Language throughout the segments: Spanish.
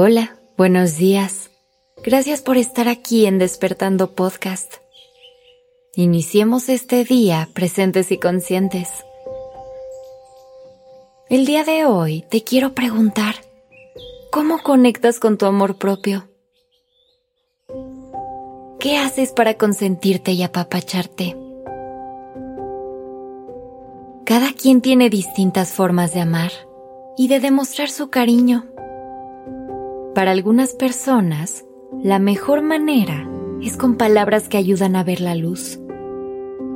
Hola, buenos días. Gracias por estar aquí en Despertando Podcast. Iniciemos este día presentes y conscientes. El día de hoy te quiero preguntar, ¿cómo conectas con tu amor propio? ¿Qué haces para consentirte y apapacharte? Cada quien tiene distintas formas de amar y de demostrar su cariño. Para algunas personas, la mejor manera es con palabras que ayudan a ver la luz.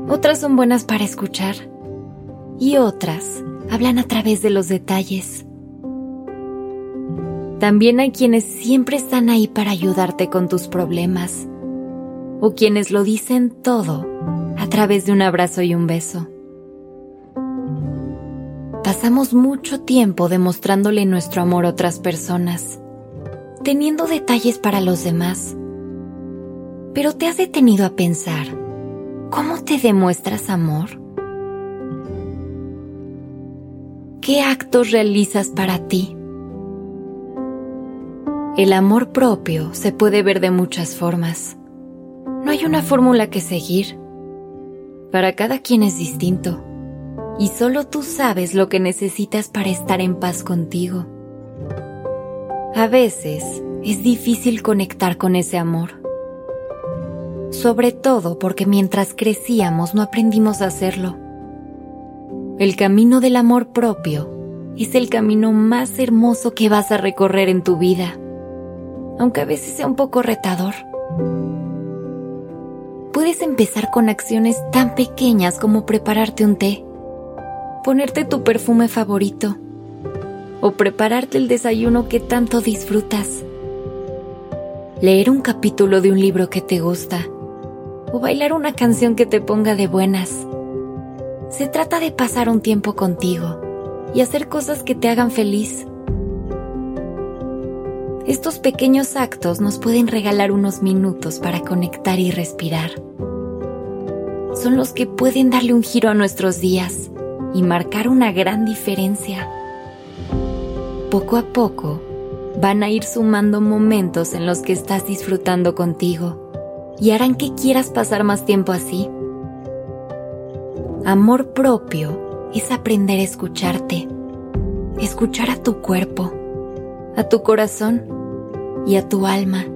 Otras son buenas para escuchar y otras hablan a través de los detalles. También hay quienes siempre están ahí para ayudarte con tus problemas o quienes lo dicen todo a través de un abrazo y un beso. Pasamos mucho tiempo demostrándole nuestro amor a otras personas, teniendo detalles para los demás. Pero te has detenido a pensar, ¿cómo te demuestras amor? ¿Qué actos realizas para ti? El amor propio se puede ver de muchas formas. No hay una fórmula que seguir. Para cada quien es distinto y solo tú sabes lo que necesitas para estar en paz contigo. A veces es difícil conectar con ese amor, sobre todo porque mientras crecíamos no aprendimos a hacerlo. El camino del amor propio es el camino más hermoso que vas a recorrer en tu vida, aunque a veces sea un poco retador. Puedes empezar con acciones tan pequeñas como prepararte un té ponerte tu perfume favorito o prepararte el desayuno que tanto disfrutas. Leer un capítulo de un libro que te gusta o bailar una canción que te ponga de buenas. Se trata de pasar un tiempo contigo y hacer cosas que te hagan feliz. Estos pequeños actos nos pueden regalar unos minutos para conectar y respirar. Son los que pueden darle un giro a nuestros días y marcar una gran diferencia. Poco a poco van a ir sumando momentos en los que estás disfrutando contigo y harán que quieras pasar más tiempo así. Amor propio es aprender a escucharte, escuchar a tu cuerpo, a tu corazón y a tu alma.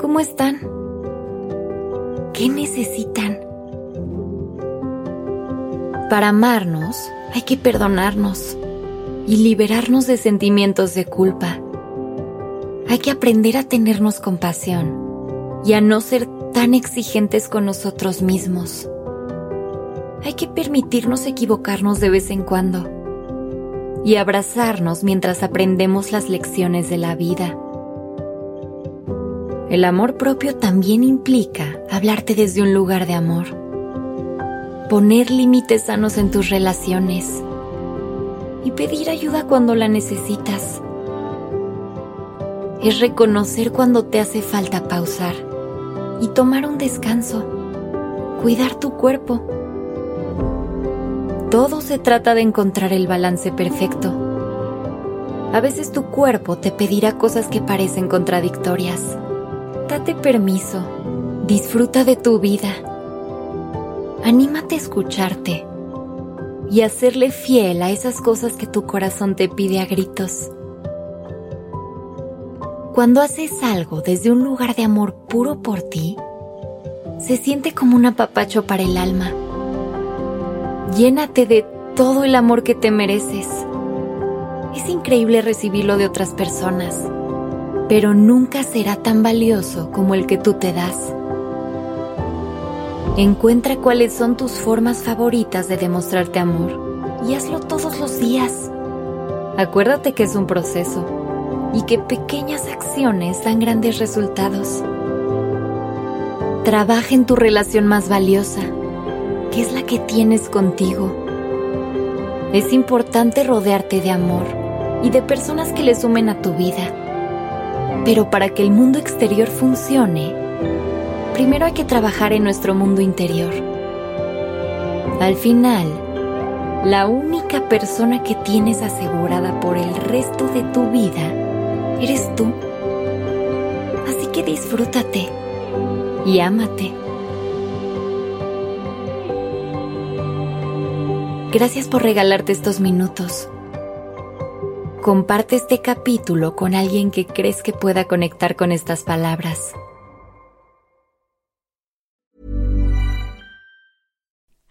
¿Cómo están? ¿Qué necesitan? Para amarnos hay que perdonarnos y liberarnos de sentimientos de culpa. Hay que aprender a tenernos compasión y a no ser tan exigentes con nosotros mismos. Hay que permitirnos equivocarnos de vez en cuando y abrazarnos mientras aprendemos las lecciones de la vida. El amor propio también implica hablarte desde un lugar de amor poner límites sanos en tus relaciones y pedir ayuda cuando la necesitas. Es reconocer cuando te hace falta pausar y tomar un descanso, cuidar tu cuerpo. Todo se trata de encontrar el balance perfecto. A veces tu cuerpo te pedirá cosas que parecen contradictorias. Date permiso, disfruta de tu vida anímate a escucharte y a serle fiel a esas cosas que tu corazón te pide a gritos. Cuando haces algo desde un lugar de amor puro por ti, se siente como un apapacho para el alma. Llénate de todo el amor que te mereces. Es increíble recibirlo de otras personas, pero nunca será tan valioso como el que tú te das. Encuentra cuáles son tus formas favoritas de demostrarte amor y hazlo todos los días. Acuérdate que es un proceso y que pequeñas acciones dan grandes resultados. Trabaja en tu relación más valiosa, que es la que tienes contigo. Es importante rodearte de amor y de personas que le sumen a tu vida. Pero para que el mundo exterior funcione, primero hay que trabajar en nuestro mundo interior. Al final, la única persona que tienes asegurada por el resto de tu vida eres tú. Así que disfrútate y ámate. Gracias por regalarte estos minutos. Comparte este capítulo con alguien que crees que pueda conectar con estas palabras.